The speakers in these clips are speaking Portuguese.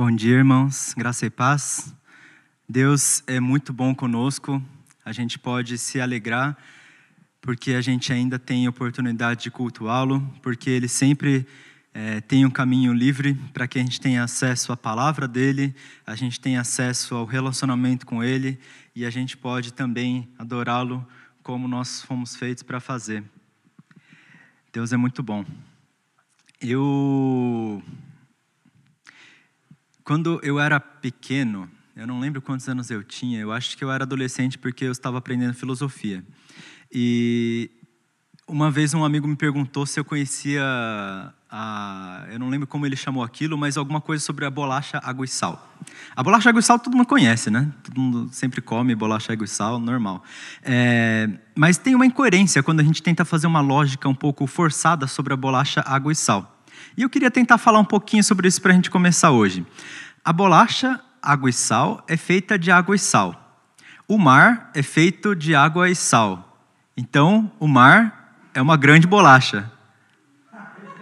Bom dia, irmãos. Graça e paz. Deus é muito bom conosco. A gente pode se alegrar porque a gente ainda tem oportunidade de cultuá-lo, porque Ele sempre é, tem um caminho livre para que a gente tenha acesso à palavra dele, a gente tenha acesso ao relacionamento com Ele e a gente pode também adorá-lo como nós fomos feitos para fazer. Deus é muito bom. Eu quando eu era pequeno, eu não lembro quantos anos eu tinha, eu acho que eu era adolescente porque eu estava aprendendo filosofia. E uma vez um amigo me perguntou se eu conhecia a, eu não lembro como ele chamou aquilo, mas alguma coisa sobre a bolacha água e sal. A bolacha água e sal todo mundo conhece, né? Todo mundo sempre come bolacha água e sal, normal. É, mas tem uma incoerência quando a gente tenta fazer uma lógica um pouco forçada sobre a bolacha água e sal. E eu queria tentar falar um pouquinho sobre isso para a gente começar hoje. A bolacha, água e sal, é feita de água e sal. O mar é feito de água e sal. Então, o mar é uma grande bolacha.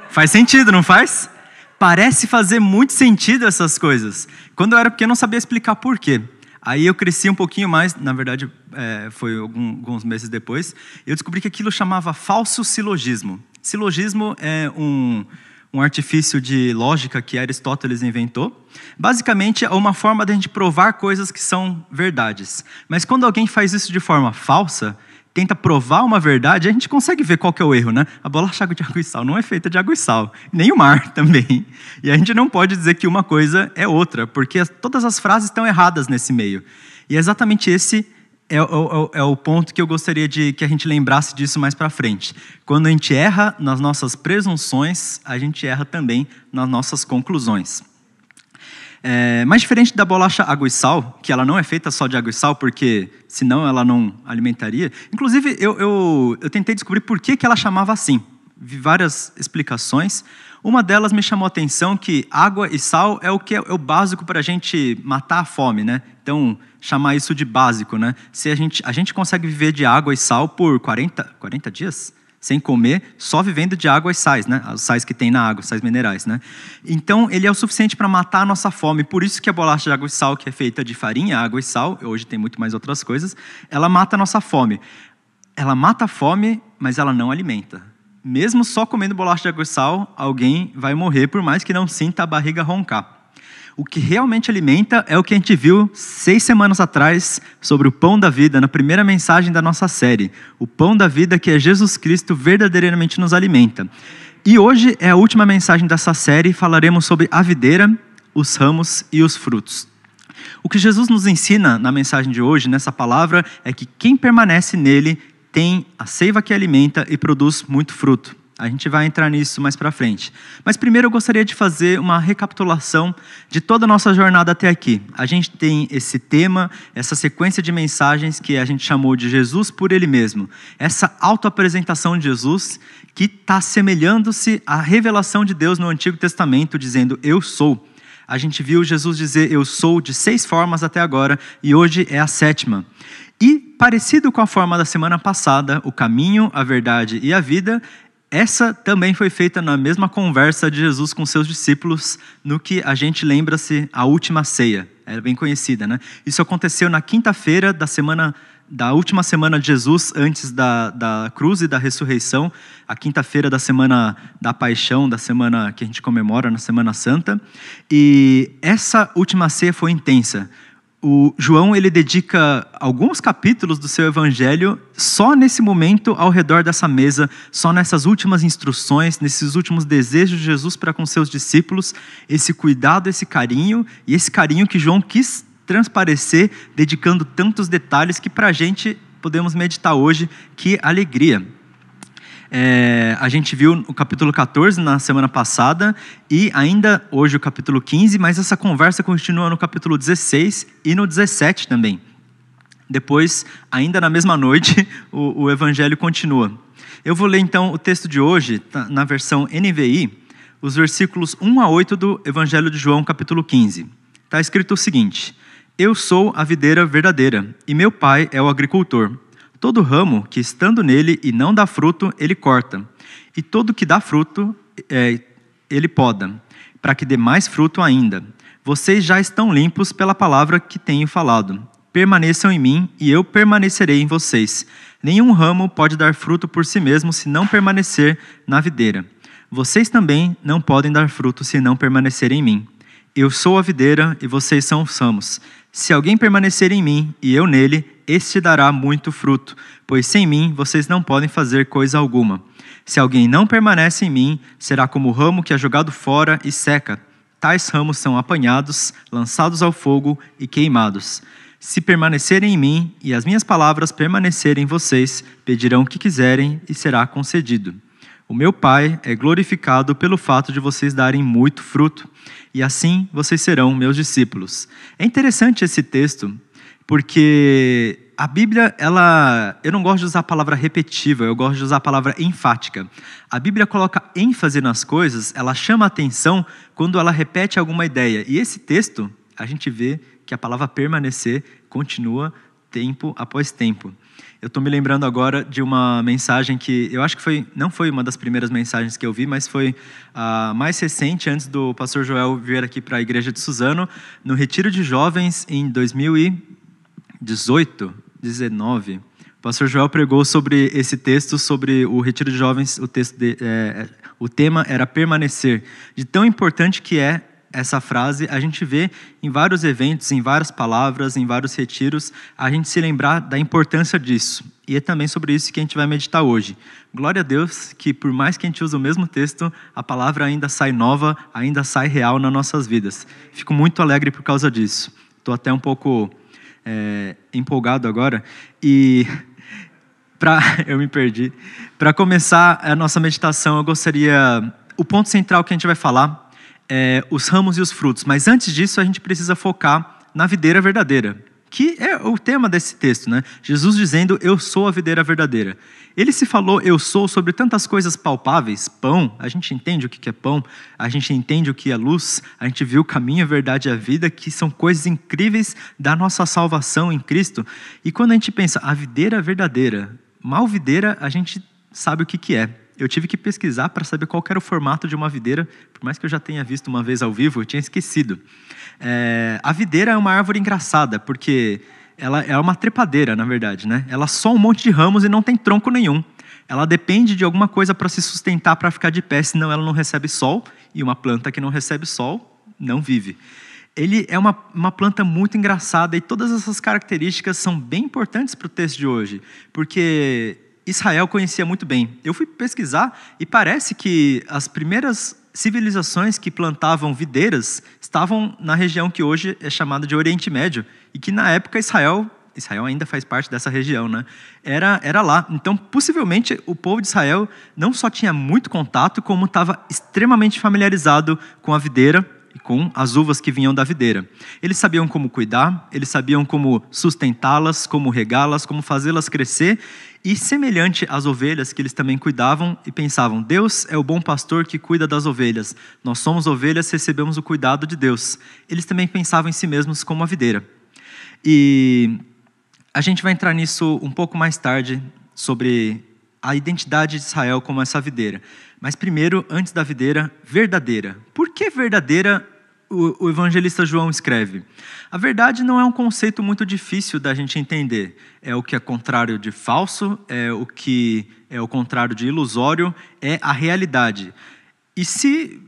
Faz sentido, não faz? Parece fazer muito sentido essas coisas. Quando eu era pequeno, eu não sabia explicar por quê. Aí eu cresci um pouquinho mais, na verdade, é, foi alguns meses depois, eu descobri que aquilo chamava falso silogismo. Silogismo é um, um artifício de lógica que Aristóteles inventou. Basicamente, é uma forma de a gente provar coisas que são verdades. Mas quando alguém faz isso de forma falsa, tenta provar uma verdade, a gente consegue ver qual que é o erro, né? A bolacha de água e sal não é feita de água e sal, nem o mar também. E a gente não pode dizer que uma coisa é outra, porque todas as frases estão erradas nesse meio. E é exatamente esse é, é, é, é, o ponto que eu gostaria de que a gente lembrasse disso mais para frente. Quando a gente erra nas nossas presunções, a gente erra também nas nossas conclusões. É, mais diferente da bolacha água e sal, que ela não é feita só de água e sal, porque senão ela não alimentaria. Inclusive, eu, eu, eu tentei descobrir por que, que ela chamava assim. Vi várias explicações. Uma delas me chamou a atenção que água e sal é o que é, é o básico para a gente matar a fome, né? Então, chamar isso de básico, né? Se a gente, a gente consegue viver de água e sal por 40, 40 dias? Sem comer, só vivendo de água e sais, né? Os sais que tem na água, sais minerais, né? Então, ele é o suficiente para matar a nossa fome. Por isso que a bolacha de água e sal, que é feita de farinha, água e sal, hoje tem muito mais outras coisas, ela mata a nossa fome. Ela mata a fome, mas ela não alimenta. Mesmo só comendo bolacha de água e sal, alguém vai morrer, por mais que não sinta a barriga roncar. O que realmente alimenta é o que a gente viu seis semanas atrás sobre o pão da vida, na primeira mensagem da nossa série. O pão da vida que é Jesus Cristo verdadeiramente nos alimenta. E hoje é a última mensagem dessa série, falaremos sobre a videira, os ramos e os frutos. O que Jesus nos ensina na mensagem de hoje, nessa palavra, é que quem permanece nele tem a seiva que alimenta e produz muito fruto. A gente vai entrar nisso mais para frente. Mas primeiro eu gostaria de fazer uma recapitulação de toda a nossa jornada até aqui. A gente tem esse tema, essa sequência de mensagens que a gente chamou de Jesus por Ele mesmo. Essa autoapresentação de Jesus que está semelhando-se à revelação de Deus no Antigo Testamento, dizendo: Eu sou. A gente viu Jesus dizer eu sou de seis formas até agora e hoje é a sétima. E, parecido com a forma da semana passada, o caminho, a verdade e a vida, essa também foi feita na mesma conversa de Jesus com seus discípulos, no que a gente lembra-se a última ceia. É bem conhecida, né? Isso aconteceu na quinta-feira da semana da última semana de Jesus antes da, da cruz e da ressurreição, a quinta-feira da semana da paixão, da semana que a gente comemora na Semana Santa. E essa última ceia foi intensa, o João ele dedica alguns capítulos do seu evangelho só nesse momento ao redor dessa mesa, só nessas últimas instruções, nesses últimos desejos de Jesus para com seus discípulos, esse cuidado, esse carinho e esse carinho que João quis transparecer, dedicando tantos detalhes que para a gente podemos meditar hoje. Que alegria! É, a gente viu o capítulo 14 na semana passada e ainda hoje o capítulo 15, mas essa conversa continua no capítulo 16 e no 17 também. Depois, ainda na mesma noite, o, o evangelho continua. Eu vou ler então o texto de hoje, tá, na versão NVI, os versículos 1 a 8 do Evangelho de João, capítulo 15. Está escrito o seguinte: Eu sou a videira verdadeira, e meu pai é o agricultor. Todo ramo que estando nele e não dá fruto, ele corta. E todo que dá fruto, é, ele poda, para que dê mais fruto ainda. Vocês já estão limpos pela palavra que tenho falado. Permaneçam em mim e eu permanecerei em vocês. Nenhum ramo pode dar fruto por si mesmo se não permanecer na videira. Vocês também não podem dar fruto se não permanecerem em mim. Eu sou a videira e vocês são os ramos. Se alguém permanecer em mim e eu nele, este dará muito fruto, pois sem mim vocês não podem fazer coisa alguma. Se alguém não permanece em mim, será como o ramo que é jogado fora e seca. Tais ramos são apanhados, lançados ao fogo e queimados. Se permanecerem em mim e as minhas palavras permanecerem em vocês, pedirão o que quiserem e será concedido. O meu Pai é glorificado pelo fato de vocês darem muito fruto, e assim vocês serão meus discípulos. É interessante esse texto, porque a Bíblia, ela, eu não gosto de usar a palavra repetitiva, eu gosto de usar a palavra enfática. A Bíblia coloca ênfase nas coisas, ela chama atenção quando ela repete alguma ideia. E esse texto, a gente vê que a palavra permanecer continua tempo após tempo. Eu estou me lembrando agora de uma mensagem que eu acho que foi não foi uma das primeiras mensagens que eu vi, mas foi a mais recente antes do pastor Joel vir aqui para a igreja de Suzano no retiro de jovens em 2018, 19. O pastor Joel pregou sobre esse texto, sobre o retiro de jovens. O texto de, é, o tema era permanecer. De tão importante que é essa frase, a gente vê em vários eventos, em várias palavras, em vários retiros, a gente se lembrar da importância disso. E é também sobre isso que a gente vai meditar hoje. Glória a Deus que, por mais que a gente use o mesmo texto, a palavra ainda sai nova, ainda sai real nas nossas vidas. Fico muito alegre por causa disso. Estou até um pouco é, empolgado agora. E para eu me perdi. Para começar a nossa meditação, eu gostaria o ponto central que a gente vai falar é, os ramos e os frutos. Mas antes disso, a gente precisa focar na videira verdadeira, que é o tema desse texto, né? Jesus dizendo: Eu sou a videira verdadeira. Ele se falou eu sou sobre tantas coisas palpáveis, pão, a gente entende o que é pão, a gente entende o que é luz, a gente viu o caminho, a verdade e a vida, que são coisas incríveis da nossa salvação em Cristo. E quando a gente pensa a videira verdadeira, mal videira, a gente sabe o que é eu tive que pesquisar para saber qual era o formato de uma videira, por mais que eu já tenha visto uma vez ao vivo, eu tinha esquecido. É, a videira é uma árvore engraçada, porque ela é uma trepadeira, na verdade, né? Ela só um monte de ramos e não tem tronco nenhum. Ela depende de alguma coisa para se sustentar, para ficar de pé, senão ela não recebe sol, e uma planta que não recebe sol não vive. Ele é uma, uma planta muito engraçada e todas essas características são bem importantes para o texto de hoje, porque Israel conhecia muito bem. Eu fui pesquisar e parece que as primeiras civilizações que plantavam videiras estavam na região que hoje é chamada de Oriente Médio e que na época Israel Israel ainda faz parte dessa região, né? Era, era lá. Então, possivelmente, o povo de Israel não só tinha muito contato, como estava extremamente familiarizado com a videira e com as uvas que vinham da videira. Eles sabiam como cuidar, eles sabiam como sustentá-las, como regá-las, como fazê-las crescer, e semelhante às ovelhas que eles também cuidavam e pensavam: Deus é o bom pastor que cuida das ovelhas. Nós somos ovelhas, recebemos o cuidado de Deus. Eles também pensavam em si mesmos como a videira. E a gente vai entrar nisso um pouco mais tarde sobre a identidade de Israel como essa videira. Mas primeiro, antes da videira, verdadeira. Por que verdadeira o, evangelista João escreve. A verdade não é um conceito muito difícil da gente entender. É o que é contrário de falso, é o que é o contrário de ilusório, é a realidade. E se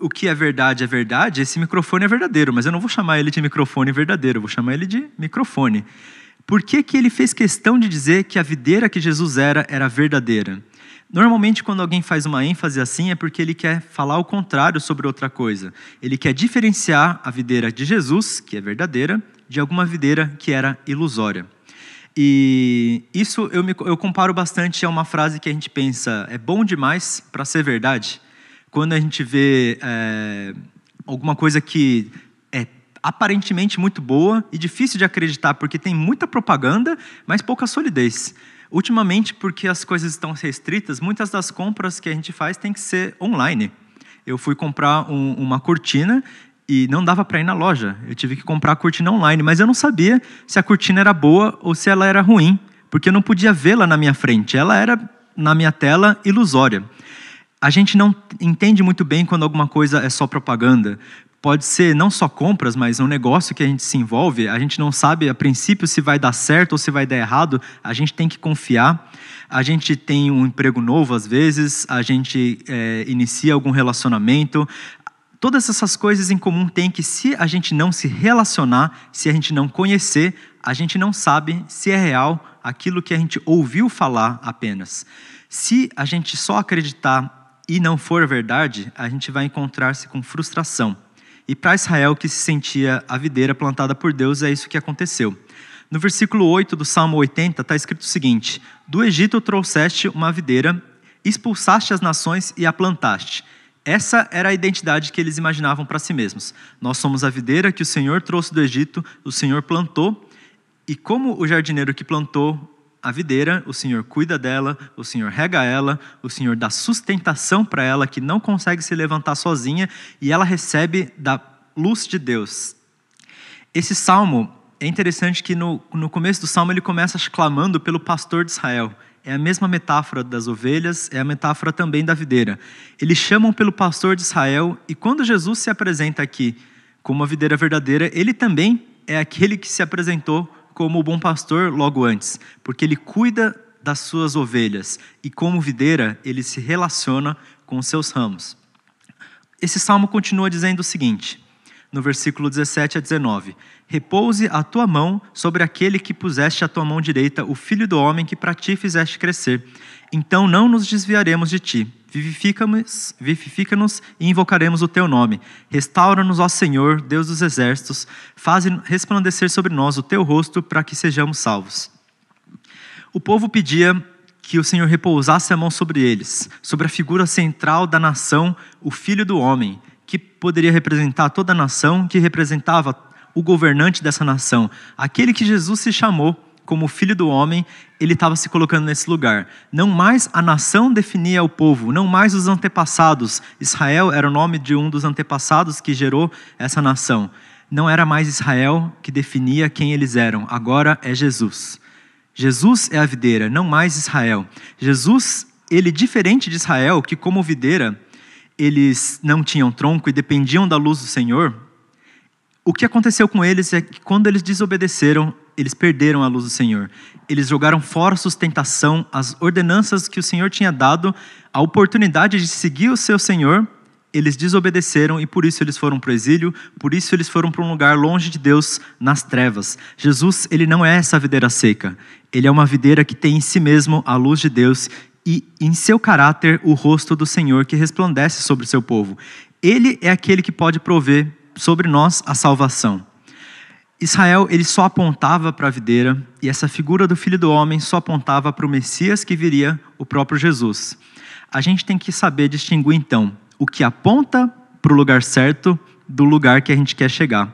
o que é verdade é verdade, esse microfone é verdadeiro, mas eu não vou chamar ele de microfone verdadeiro, eu vou chamar ele de microfone. Por que, que ele fez questão de dizer que a videira que Jesus era era verdadeira? Normalmente, quando alguém faz uma ênfase assim, é porque ele quer falar o contrário sobre outra coisa. Ele quer diferenciar a videira de Jesus, que é verdadeira, de alguma videira que era ilusória. E isso eu, me, eu comparo bastante a uma frase que a gente pensa: é bom demais para ser verdade. Quando a gente vê é, alguma coisa que é aparentemente muito boa e difícil de acreditar, porque tem muita propaganda, mas pouca solidez. Ultimamente, porque as coisas estão restritas, muitas das compras que a gente faz tem que ser online. Eu fui comprar um, uma cortina e não dava para ir na loja. Eu tive que comprar a cortina online, mas eu não sabia se a cortina era boa ou se ela era ruim, porque eu não podia vê-la na minha frente. Ela era na minha tela ilusória. A gente não entende muito bem quando alguma coisa é só propaganda, pode ser não só compras, mas um negócio que a gente se envolve, a gente não sabe a princípio se vai dar certo ou se vai dar errado, a gente tem que confiar. A gente tem um emprego novo às vezes, a gente é, inicia algum relacionamento. Todas essas coisas em comum tem que, se a gente não se relacionar, se a gente não conhecer, a gente não sabe se é real aquilo que a gente ouviu falar apenas. Se a gente só acreditar e não for verdade, a gente vai encontrar-se com frustração. E para Israel, que se sentia a videira plantada por Deus, é isso que aconteceu. No versículo 8 do Salmo 80 está escrito o seguinte: Do Egito trouxeste uma videira, expulsaste as nações e a plantaste. Essa era a identidade que eles imaginavam para si mesmos. Nós somos a videira que o Senhor trouxe do Egito, o Senhor plantou, e como o jardineiro que plantou a videira, o Senhor cuida dela, o Senhor rega ela, o Senhor dá sustentação para ela que não consegue se levantar sozinha e ela recebe da luz de Deus. Esse salmo é interessante que no, no começo do salmo ele começa clamando pelo pastor de Israel. É a mesma metáfora das ovelhas, é a metáfora também da videira. Eles chamam pelo pastor de Israel e quando Jesus se apresenta aqui como a videira verdadeira, ele também é aquele que se apresentou como o bom pastor logo antes, porque ele cuida das suas ovelhas e, como videira, ele se relaciona com seus ramos. Esse salmo continua dizendo o seguinte, no versículo 17 a 19: Repouse a tua mão sobre aquele que puseste a tua mão direita, o filho do homem que para ti fizeste crescer. Então não nos desviaremos de ti Vivifica-nos vivifica e invocaremos o teu nome. Restaura-nos, ó Senhor, Deus dos exércitos, faz resplandecer sobre nós o teu rosto para que sejamos salvos. O povo pedia que o Senhor repousasse a mão sobre eles, sobre a figura central da nação, o filho do homem, que poderia representar toda a nação, que representava o governante dessa nação, aquele que Jesus se chamou como filho do homem, ele estava se colocando nesse lugar. Não mais a nação definia o povo, não mais os antepassados. Israel era o nome de um dos antepassados que gerou essa nação. Não era mais Israel que definia quem eles eram, agora é Jesus. Jesus é a videira, não mais Israel. Jesus, ele diferente de Israel, que como videira, eles não tinham tronco e dependiam da luz do Senhor, o que aconteceu com eles é que quando eles desobedeceram, eles perderam a luz do Senhor. Eles jogaram fora a sustentação, as ordenanças que o Senhor tinha dado, a oportunidade de seguir o seu Senhor, eles desobedeceram e por isso eles foram para o exílio, por isso eles foram para um lugar longe de Deus, nas trevas. Jesus, ele não é essa videira seca. Ele é uma videira que tem em si mesmo a luz de Deus e em seu caráter o rosto do Senhor que resplandece sobre o seu povo. Ele é aquele que pode prover sobre nós a salvação. Israel ele só apontava para a videira e essa figura do filho do homem só apontava para o Messias que viria, o próprio Jesus. A gente tem que saber distinguir então o que aponta para o lugar certo do lugar que a gente quer chegar.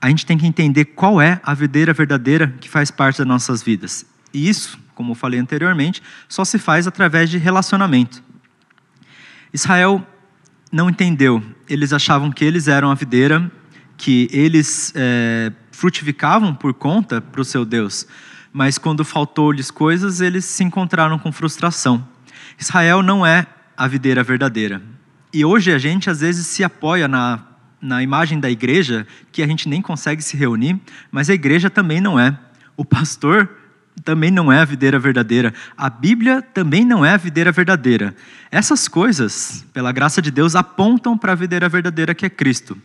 A gente tem que entender qual é a videira verdadeira que faz parte das nossas vidas. E isso, como eu falei anteriormente, só se faz através de relacionamento. Israel não entendeu. Eles achavam que eles eram a videira, que eles é, frutificavam por conta para o seu Deus. Mas quando faltou-lhes coisas, eles se encontraram com frustração. Israel não é a videira verdadeira. E hoje a gente às vezes se apoia na, na imagem da igreja, que a gente nem consegue se reunir, mas a igreja também não é. O pastor também não é a videira verdadeira. A Bíblia também não é a videira verdadeira. Essas coisas, pela graça de Deus, apontam para a videira verdadeira que é Cristo.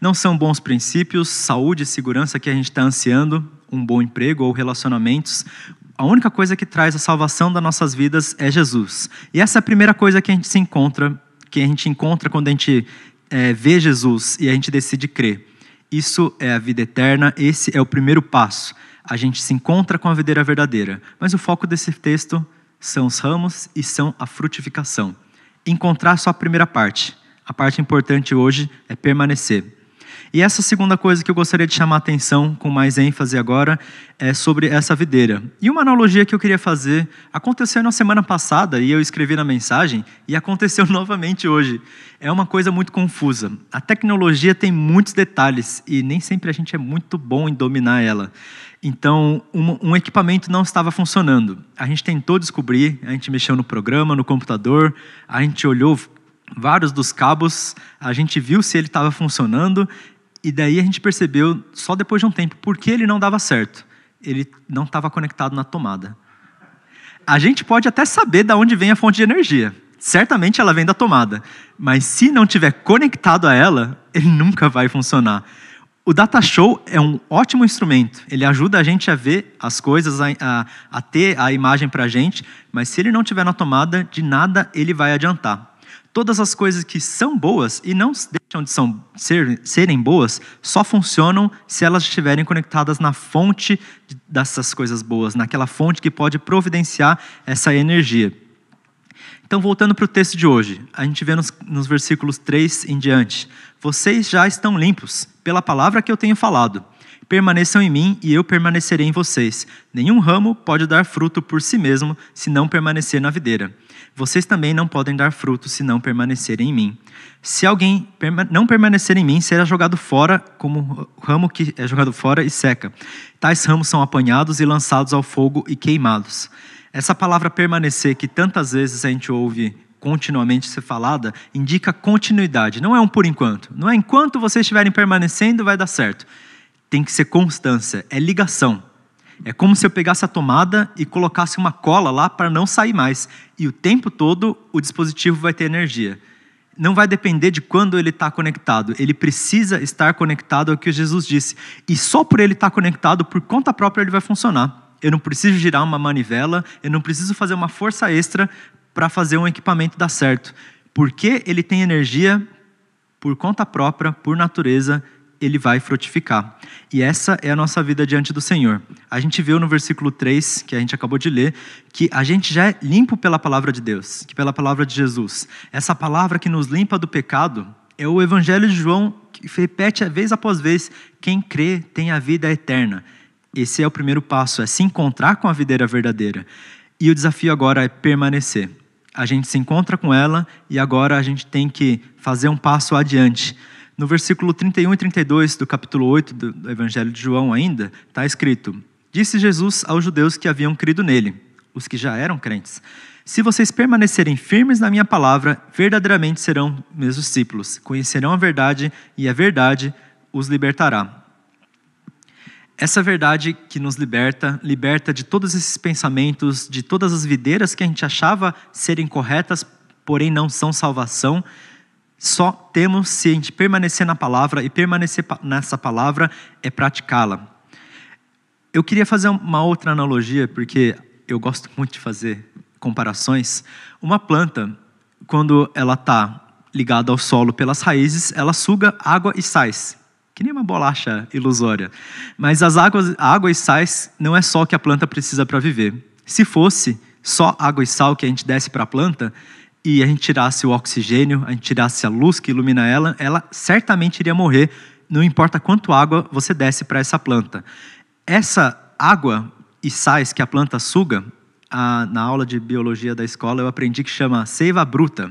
Não são bons princípios, saúde e segurança que a gente está ansiando, um bom emprego ou relacionamentos. A única coisa que traz a salvação das nossas vidas é Jesus. E essa é a primeira coisa que a gente se encontra, que a gente encontra quando a gente é, vê Jesus e a gente decide crer. Isso é a vida eterna, esse é o primeiro passo a gente se encontra com a videira verdadeira. Mas o foco desse texto são os ramos e são a frutificação. Encontrar só a primeira parte. A parte importante hoje é permanecer. E essa segunda coisa que eu gostaria de chamar a atenção com mais ênfase agora é sobre essa videira. E uma analogia que eu queria fazer aconteceu na semana passada e eu escrevi na mensagem e aconteceu novamente hoje. É uma coisa muito confusa. A tecnologia tem muitos detalhes e nem sempre a gente é muito bom em dominar ela. Então, um, um, equipamento não estava funcionando. A gente tentou descobrir, a gente mexeu no programa, no computador, a gente olhou vários dos cabos, a gente viu se ele estava funcionando, e daí a gente percebeu, só depois de um tempo, por que ele não dava certo. Ele não estava conectado na tomada. A gente pode até saber de onde vem a fonte de energia. Certamente ela vem da tomada. Mas se não tiver conectado a ela, ele nunca vai funcionar. O Data Show é um ótimo instrumento. Ele ajuda a gente a ver as coisas, a, a, a ter a imagem para a gente, mas se ele não tiver na tomada, de nada ele vai adiantar. Todas as coisas que são boas e não deixam de são, ser, serem boas só funcionam se elas estiverem conectadas na fonte dessas coisas boas, naquela fonte que pode providenciar essa energia. Então, voltando para o texto de hoje, a gente vê nos, nos versículos 3 em diante: Vocês já estão limpos pela palavra que eu tenho falado. Permaneçam em mim e eu permanecerei em vocês. Nenhum ramo pode dar fruto por si mesmo se não permanecer na videira vocês também não podem dar frutos se não permanecerem em mim. Se alguém não permanecer em mim, será jogado fora como ramo que é jogado fora e seca. Tais ramos são apanhados e lançados ao fogo e queimados. Essa palavra permanecer, que tantas vezes a gente ouve continuamente ser falada, indica continuidade, não é um por enquanto. Não é enquanto vocês estiverem permanecendo vai dar certo. Tem que ser constância, é ligação. É como se eu pegasse a tomada e colocasse uma cola lá para não sair mais. E o tempo todo o dispositivo vai ter energia. Não vai depender de quando ele está conectado. Ele precisa estar conectado ao que Jesus disse. E só por ele estar tá conectado, por conta própria, ele vai funcionar. Eu não preciso girar uma manivela, eu não preciso fazer uma força extra para fazer um equipamento dar certo. Porque ele tem energia por conta própria, por natureza, ele vai frutificar. E essa é a nossa vida diante do Senhor. A gente viu no versículo 3, que a gente acabou de ler, que a gente já é limpo pela palavra de Deus, que pela palavra de Jesus. Essa palavra que nos limpa do pecado é o evangelho de João que repete vez após vez: quem crê tem a vida eterna. Esse é o primeiro passo, é se encontrar com a videira verdadeira. E o desafio agora é permanecer. A gente se encontra com ela e agora a gente tem que fazer um passo adiante no versículo 31 e 32 do capítulo 8 do Evangelho de João, ainda, está escrito: Disse Jesus aos judeus que haviam crido nele, os que já eram crentes: Se vocês permanecerem firmes na minha palavra, verdadeiramente serão meus discípulos, conhecerão a verdade e a verdade os libertará. Essa verdade que nos liberta, liberta de todos esses pensamentos, de todas as videiras que a gente achava serem corretas, porém não são salvação só temos se a gente permanecer na palavra e permanecer nessa palavra é praticá-la. Eu queria fazer uma outra analogia, porque eu gosto muito de fazer comparações. Uma planta, quando ela está ligada ao solo pelas raízes, ela suga água e sais, que nem uma bolacha ilusória. Mas as águas, a água e sais não é só o que a planta precisa para viver. Se fosse só água e sal que a gente desse para a planta, e a gente tirasse o oxigênio, a gente tirasse a luz que ilumina ela, ela certamente iria morrer, não importa quanto água você desse para essa planta. Essa água e sais que a planta suga, a, na aula de biologia da escola eu aprendi que chama seiva bruta.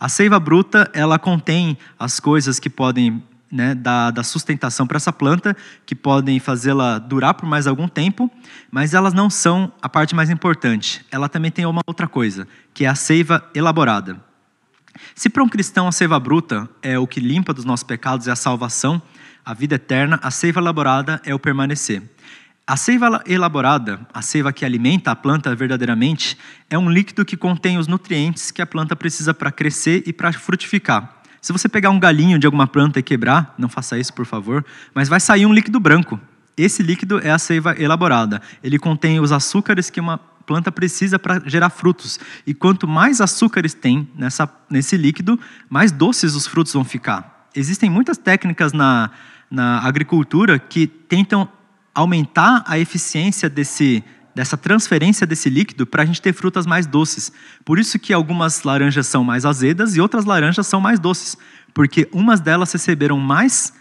A seiva bruta ela contém as coisas que podem né, da, da sustentação para essa planta, que podem fazê-la durar por mais algum tempo, mas elas não são a parte mais importante. Ela também tem uma outra coisa, que é a seiva elaborada. Se para um cristão a seiva bruta é o que limpa dos nossos pecados é a salvação, a vida eterna, a seiva elaborada é o permanecer. A seiva elaborada, a seiva que alimenta a planta verdadeiramente, é um líquido que contém os nutrientes que a planta precisa para crescer e para frutificar. Se você pegar um galinho de alguma planta e quebrar, não faça isso, por favor, mas vai sair um líquido branco. Esse líquido é a seiva elaborada. Ele contém os açúcares que uma planta precisa para gerar frutos. E quanto mais açúcares tem nessa, nesse líquido, mais doces os frutos vão ficar. Existem muitas técnicas na, na agricultura que tentam aumentar a eficiência desse, dessa transferência desse líquido para a gente ter frutas mais doces. Por isso que algumas laranjas são mais azedas e outras laranjas são mais doces, porque umas delas receberam mais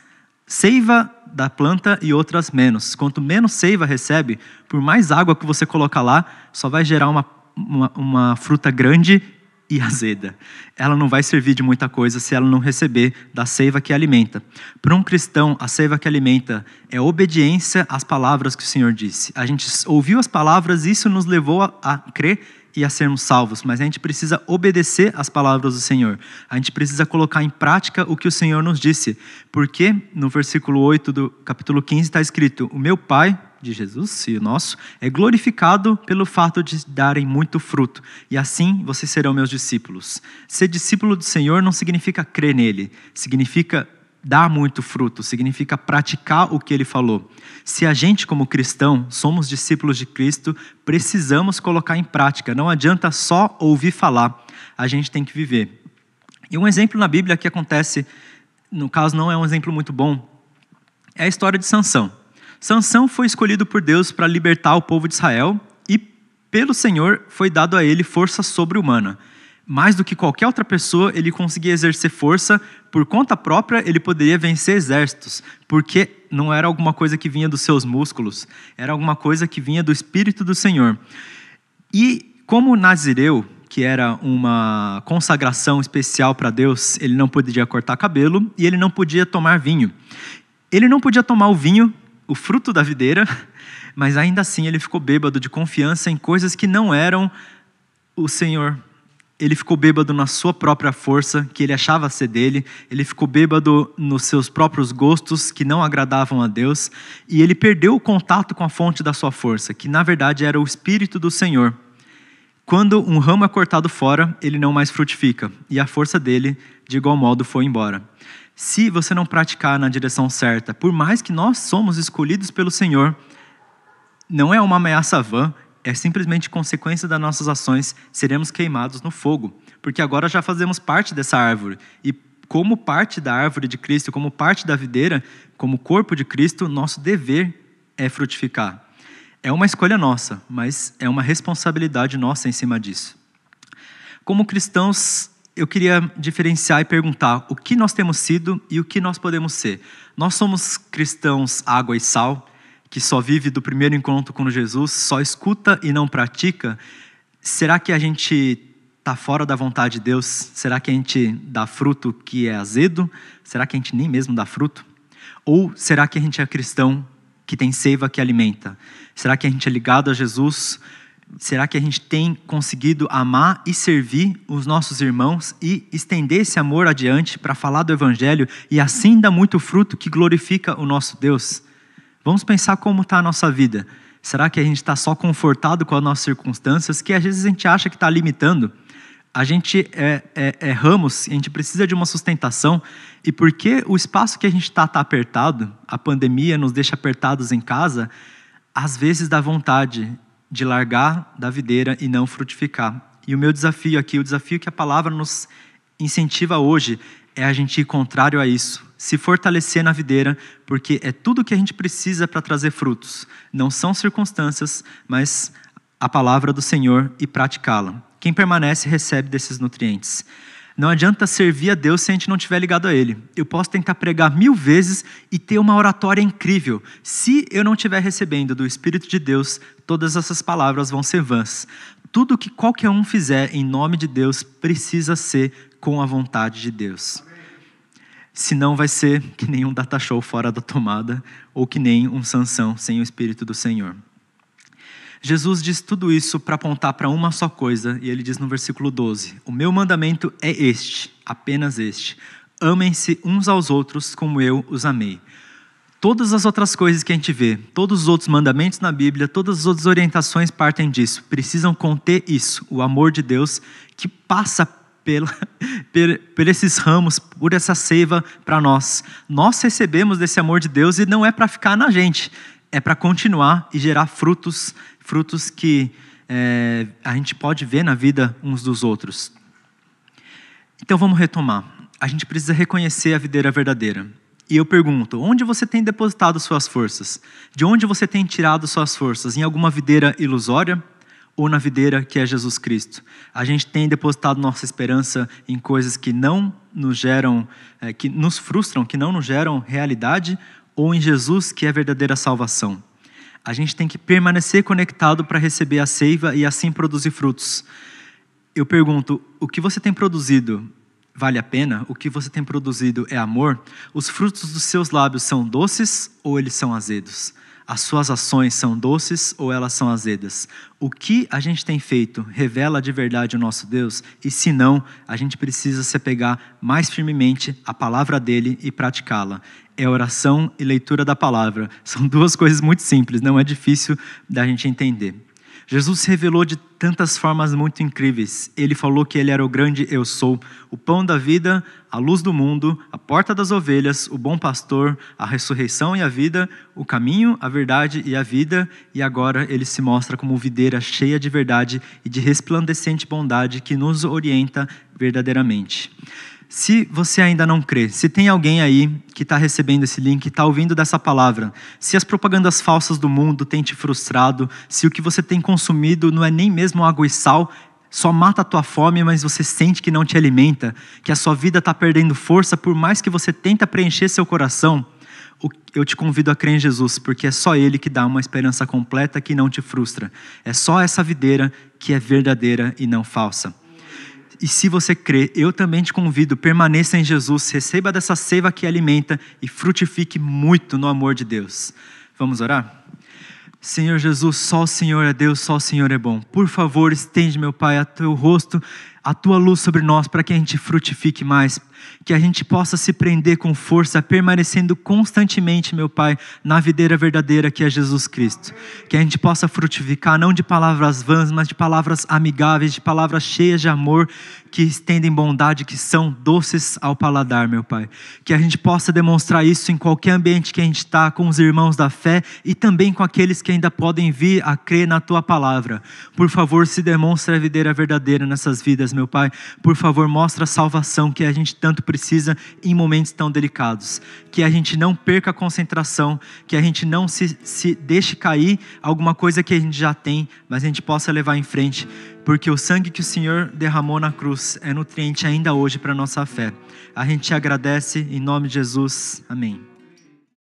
seiva da planta e outras menos. Quanto menos seiva recebe, por mais água que você colocar lá, só vai gerar uma, uma, uma fruta grande e azeda. Ela não vai servir de muita coisa se ela não receber da seiva que alimenta. Para um cristão, a seiva que alimenta é obediência às palavras que o Senhor disse. A gente ouviu as palavras, isso nos levou a, a crer e a sermos salvos, mas a gente precisa obedecer às palavras do Senhor. A gente precisa colocar em prática o que o Senhor nos disse. Porque no versículo 8 do capítulo 15 está escrito: O meu Pai, de Jesus e o nosso, é glorificado pelo fato de darem muito fruto, e assim vocês serão meus discípulos. Ser discípulo do Senhor não significa crer nele, significa dar muito fruto, significa praticar o que ele falou. Se a gente, como cristão, somos discípulos de Cristo, precisamos colocar em prática. Não adianta só ouvir falar, a gente tem que viver. E um exemplo na Bíblia que acontece, no caso não é um exemplo muito bom, é a história de Sansão. Sansão foi escolhido por Deus para libertar o povo de Israel e pelo Senhor foi dado a ele força sobre-humana. Mais do que qualquer outra pessoa, ele conseguia exercer força por conta própria, ele poderia vencer exércitos, porque não era alguma coisa que vinha dos seus músculos, era alguma coisa que vinha do Espírito do Senhor. E como Nazireu, que era uma consagração especial para Deus, ele não podia cortar cabelo e ele não podia tomar vinho. Ele não podia tomar o vinho, o fruto da videira, mas ainda assim ele ficou bêbado de confiança em coisas que não eram o Senhor ele ficou bêbado na sua própria força, que ele achava ser dele, ele ficou bêbado nos seus próprios gostos, que não agradavam a Deus, e ele perdeu o contato com a fonte da sua força, que na verdade era o Espírito do Senhor. Quando um ramo é cortado fora, ele não mais frutifica, e a força dele, de igual modo, foi embora. Se você não praticar na direção certa, por mais que nós somos escolhidos pelo Senhor, não é uma ameaça vã, é simplesmente consequência das nossas ações, seremos queimados no fogo, porque agora já fazemos parte dessa árvore. E como parte da árvore de Cristo, como parte da videira, como corpo de Cristo, nosso dever é frutificar. É uma escolha nossa, mas é uma responsabilidade nossa em cima disso. Como cristãos, eu queria diferenciar e perguntar o que nós temos sido e o que nós podemos ser. Nós somos cristãos água e sal, que só vive do primeiro encontro com Jesus, só escuta e não pratica, será que a gente está fora da vontade de Deus? Será que a gente dá fruto que é azedo? Será que a gente nem mesmo dá fruto? Ou será que a gente é cristão que tem seiva que alimenta? Será que a gente é ligado a Jesus? Será que a gente tem conseguido amar e servir os nossos irmãos e estender esse amor adiante para falar do Evangelho e assim dar muito fruto que glorifica o nosso Deus? Vamos pensar como está a nossa vida. Será que a gente está só confortado com as nossas circunstâncias, que às vezes a gente acha que está limitando? A gente é, é, é ramos, a gente precisa de uma sustentação, e porque o espaço que a gente está está apertado, a pandemia nos deixa apertados em casa, às vezes dá vontade de largar da videira e não frutificar. E o meu desafio aqui, o desafio que a palavra nos incentiva hoje, é a gente ir contrário a isso se fortalecer na videira, porque é tudo que a gente precisa para trazer frutos. Não são circunstâncias, mas a palavra do Senhor e praticá-la. Quem permanece recebe desses nutrientes. Não adianta servir a Deus se a gente não estiver ligado a Ele. Eu posso tentar pregar mil vezes e ter uma oratória incrível. Se eu não estiver recebendo do Espírito de Deus, todas essas palavras vão ser vãs. Tudo que qualquer um fizer em nome de Deus precisa ser com a vontade de Deus senão vai ser que nem um data show fora da tomada, ou que nem um Sansão sem o Espírito do Senhor. Jesus diz tudo isso para apontar para uma só coisa, e ele diz no versículo 12: O meu mandamento é este, apenas este: amem-se uns aos outros como eu os amei. Todas as outras coisas que a gente vê, todos os outros mandamentos na Bíblia, todas as outras orientações partem disso, precisam conter isso, o amor de Deus que passa pela, por, por esses ramos, por essa seiva para nós. Nós recebemos desse amor de Deus e não é para ficar na gente, é para continuar e gerar frutos, frutos que é, a gente pode ver na vida uns dos outros. Então vamos retomar. A gente precisa reconhecer a videira verdadeira. E eu pergunto: onde você tem depositado suas forças? De onde você tem tirado suas forças? Em alguma videira ilusória? ou na videira que é Jesus Cristo. A gente tem depositado nossa esperança em coisas que não nos geram, é, que nos frustram, que não nos geram realidade, ou em Jesus que é a verdadeira salvação. A gente tem que permanecer conectado para receber a seiva e assim produzir frutos. Eu pergunto, o que você tem produzido vale a pena? O que você tem produzido é amor? Os frutos dos seus lábios são doces ou eles são azedos? As suas ações são doces ou elas são azedas? O que a gente tem feito revela de verdade o nosso Deus? E se não, a gente precisa se apegar mais firmemente à palavra dele e praticá-la. É oração e leitura da palavra. São duas coisas muito simples, não é difícil da gente entender. Jesus se revelou de tantas formas muito incríveis. Ele falou que ele era o grande eu sou, o pão da vida, a luz do mundo, a porta das ovelhas, o bom pastor, a ressurreição e a vida, o caminho, a verdade e a vida, e agora ele se mostra como videira cheia de verdade e de resplandecente bondade que nos orienta verdadeiramente. Se você ainda não crê, se tem alguém aí que está recebendo esse link, está ouvindo dessa palavra, se as propagandas falsas do mundo têm te frustrado, se o que você tem consumido não é nem mesmo água e sal, só mata a tua fome, mas você sente que não te alimenta, que a sua vida está perdendo força, por mais que você tenta preencher seu coração, eu te convido a crer em Jesus, porque é só Ele que dá uma esperança completa que não te frustra. É só essa videira que é verdadeira e não falsa. E se você crê, eu também te convido, permaneça em Jesus, receba dessa seiva que alimenta e frutifique muito no amor de Deus. Vamos orar? Senhor Jesus, só o Senhor é Deus, só o Senhor é bom. Por favor, estende, meu Pai, a teu rosto, a tua luz sobre nós, para que a gente frutifique mais, que a gente possa se prender com força, permanecendo constantemente, meu Pai, na videira verdadeira que é Jesus Cristo. Que a gente possa frutificar não de palavras vãs, mas de palavras amigáveis, de palavras cheias de amor, que estendem bondade, que são doces ao paladar, meu Pai. Que a gente possa demonstrar isso em qualquer ambiente que a gente está, com os irmãos da fé e também com aqueles que ainda podem vir a crer na Tua palavra. Por favor, se demonstre a videira verdadeira nessas vidas, meu Pai. Por favor, mostra a salvação que a gente tanto precisa em momentos tão delicados. Que a gente não perca a concentração, que a gente não se, se deixe cair alguma coisa que a gente já tem, mas a gente possa levar em frente porque o sangue que o Senhor derramou na cruz é nutriente ainda hoje para nossa fé. A gente te agradece em nome de Jesus. Amém.